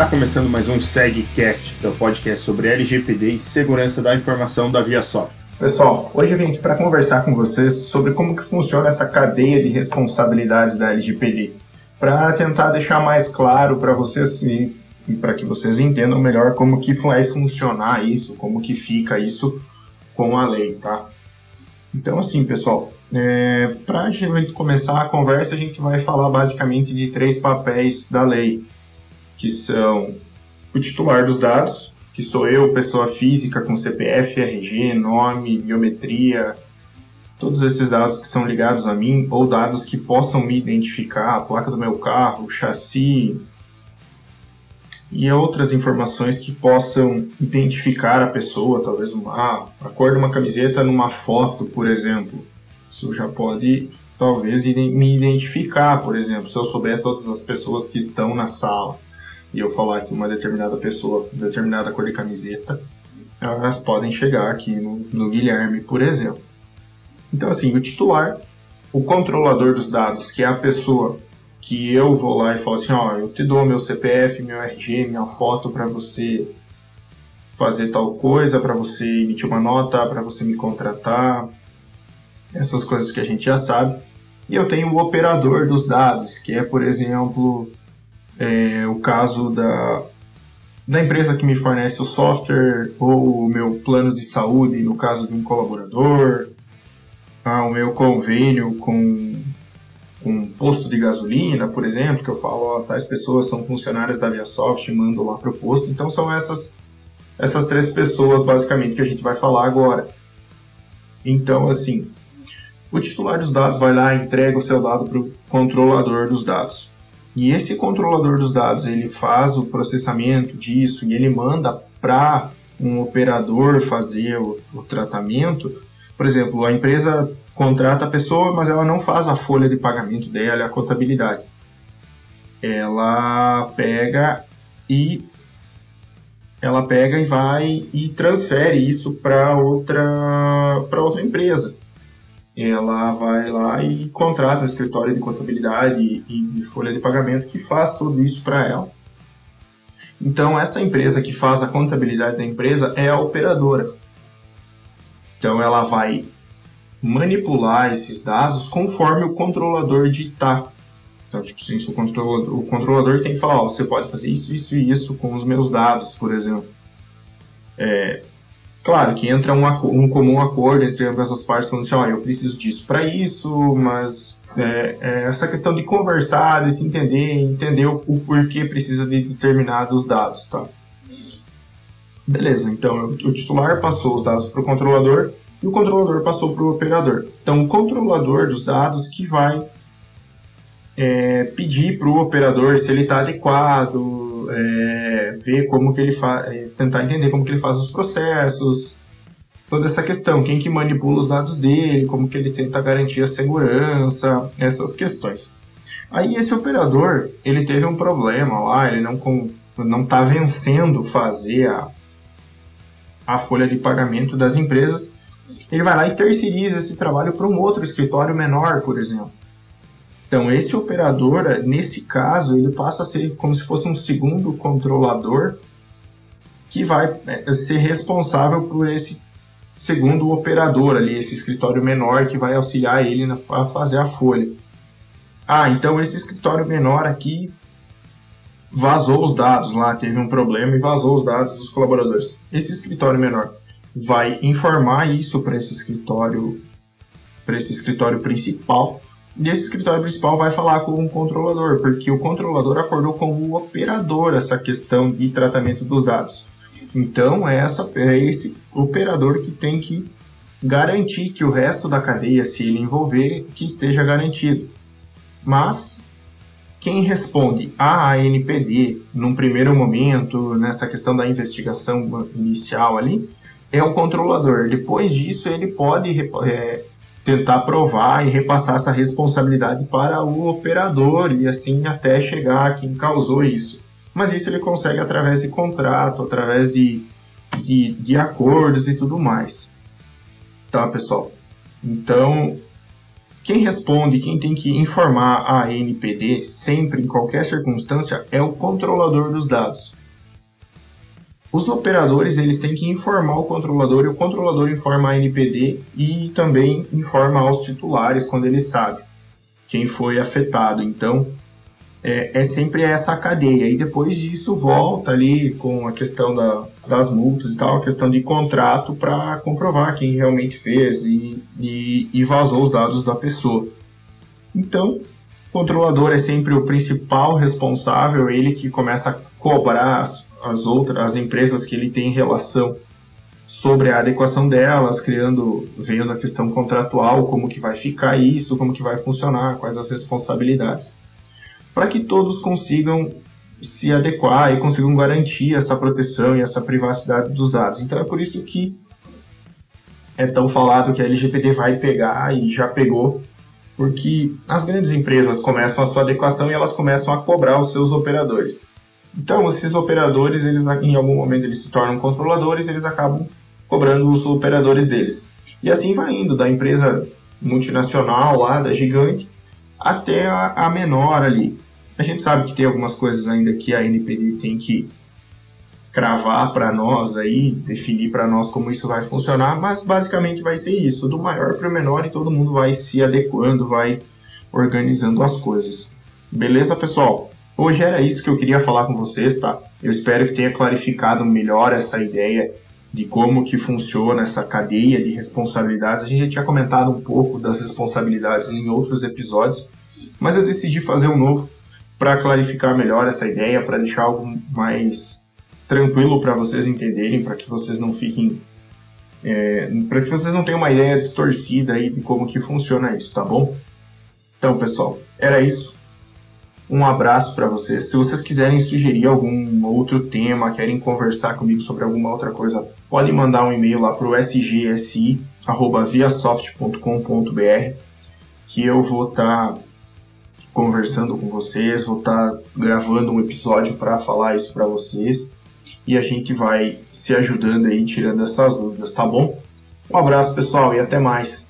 Está começando mais um SegCast, seu podcast sobre LGPD e segurança da informação da ViaSoft. Pessoal, hoje eu vim aqui para conversar com vocês sobre como que funciona essa cadeia de responsabilidades da LGPD, para tentar deixar mais claro para vocês e para que vocês entendam melhor como que vai funcionar isso, como que fica isso com a lei, tá? Então, assim, pessoal, é, para a gente começar a conversa, a gente vai falar basicamente de três papéis da lei, que são o titular dos dados, que sou eu, pessoa física com CPF, RG, nome, biometria, todos esses dados que são ligados a mim ou dados que possam me identificar, a placa do meu carro, chassi e outras informações que possam identificar a pessoa, talvez uma, a cor de uma camiseta numa foto, por exemplo. Isso já pode, talvez, me identificar, por exemplo, se eu souber todas as pessoas que estão na sala e eu falar que uma determinada pessoa, determinada cor de camiseta, elas podem chegar aqui no, no Guilherme, por exemplo. Então, assim, o titular, o controlador dos dados, que é a pessoa que eu vou lá e falo assim, ó, eu te dou meu CPF, meu RG, minha foto para você fazer tal coisa, para você emitir uma nota, para você me contratar, essas coisas que a gente já sabe. E eu tenho o operador dos dados, que é, por exemplo, é, o caso da, da empresa que me fornece o software ou o meu plano de saúde, no caso de um colaborador, ah, o meu convênio com um posto de gasolina, por exemplo, que eu falo, ó, tais pessoas são funcionárias da ViaSoft mando lá para o posto. Então são essas, essas três pessoas, basicamente, que a gente vai falar agora. Então, assim, o titular dos dados vai lá entrega o seu dado para o controlador dos dados. E esse controlador dos dados, ele faz o processamento disso e ele manda para um operador fazer o, o, tratamento. Por exemplo, a empresa contrata a pessoa, mas ela não faz a folha de pagamento dela, a contabilidade. Ela pega e ela pega e vai e transfere isso para outra para outra empresa ela vai lá e contrata um escritório de contabilidade e de folha de pagamento que faz tudo isso para ela. Então, essa empresa que faz a contabilidade da empresa é a operadora. Então, ela vai manipular esses dados conforme o controlador ditar. Então, tipo assim, o controlador, o controlador tem que falar, ó, você pode fazer isso, isso e isso com os meus dados, por exemplo. É, Claro que entra um, um comum acordo entre ambas as partes, falando assim, ó, eu preciso disso para isso, mas é, é essa questão de conversar, de se entender, entender o, o, porquê precisa de determinados dados, tá? Beleza, então o titular passou os dados para o controlador e o controlador passou para o operador. Então o controlador dos dados que vai é, pedir para o operador se ele está adequado, é, ver como que ele faz, é, tentar entender como que ele faz os processos, toda essa questão, quem que manipula os dados dele, como que ele tenta garantir a segurança, essas questões. Aí esse operador, ele teve um problema lá, ele não não está vencendo fazer a, a folha de pagamento das empresas, ele vai lá e terceiriza esse trabalho para um outro escritório menor, por exemplo. Então, esse operador, nesse caso, ele passa a ser como se fosse um segundo controlador que vai é, ser responsável por esse segundo operador ali, esse escritório menor que vai auxiliar ele a fazer a folha. Ah, então esse escritório menor aqui vazou os dados lá, teve um problema e vazou os dados dos colaboradores. Esse escritório menor vai informar isso para esse escritório para esse escritório principal e esse escritório principal vai falar com o controlador, porque o controlador acordou com o operador essa questão de tratamento dos dados. Então é, essa, é esse operador que tem que garantir que o resto da cadeia, se ele envolver, que esteja garantido. Mas quem responde à ANPD num primeiro momento, nessa questão da investigação inicial ali, é o controlador. Depois disso, ele pode é, tentar provar e repassar essa responsabilidade para o operador e assim até chegar a quem causou isso. Mas isso ele consegue através de contrato, através de, de, de acordos e tudo mais. Tá, pessoal? Então, quem responde, quem tem que informar a NPD sempre, em qualquer circunstância, é o controlador dos dados. Os operadores eles têm que informar o controlador e o controlador informa a NPD e também informa aos titulares quando ele sabe quem foi afetado. Então, é, é, sempre essa cadeia. E depois disso volta ali com a questão da, das multas e tal, a questão de contrato para comprovar quem realmente fez e, e, e, vazou os dados da pessoa. Então, o controlador é sempre o principal responsável, ele que começa a cobrar as, as outras as empresas que ele tem relação sobre a adequação delas, criando, vendo a questão contratual, como que vai ficar isso, como que vai funcionar, quais as responsabilidades para que todos consigam se adequar e consigam garantir essa proteção e essa privacidade dos dados. Então é por isso que é tão falado que a LGPD vai pegar e já pegou, porque as grandes empresas começam a sua adequação e elas começam a cobrar os seus operadores. Então, esses operadores, eles em algum momento eles se tornam controladores, eles acabam cobrando os operadores deles. E assim vai indo, da empresa multinacional lá, da gigante, até a, a menor ali. A gente sabe que tem algumas coisas ainda que a NPD tem que cravar para nós aí, definir para nós como isso vai funcionar, mas basicamente vai ser isso, do maior para o menor e todo mundo vai se adequando, vai organizando as coisas. Beleza, pessoal? Hoje era isso que eu queria falar com vocês, tá? Eu espero que tenha clarificado melhor essa ideia de como que funciona essa cadeia de responsabilidades. A gente já tinha comentado um pouco das responsabilidades em outros episódios, mas eu decidi fazer um novo para clarificar melhor essa ideia, para deixar algo mais tranquilo para vocês entenderem, para que vocês não fiquem é, para que vocês não tenham uma ideia distorcida aí de como que funciona isso, tá bom? Então, pessoal, era isso. Um abraço para vocês. Se vocês quiserem sugerir algum outro tema, querem conversar comigo sobre alguma outra coisa, podem mandar um e-mail lá para o sgsi@viasoft.com.br que eu vou estar tá conversando com vocês, vou estar tá gravando um episódio para falar isso para vocês e a gente vai se ajudando aí tirando essas dúvidas, tá bom? Um abraço, pessoal, e até mais.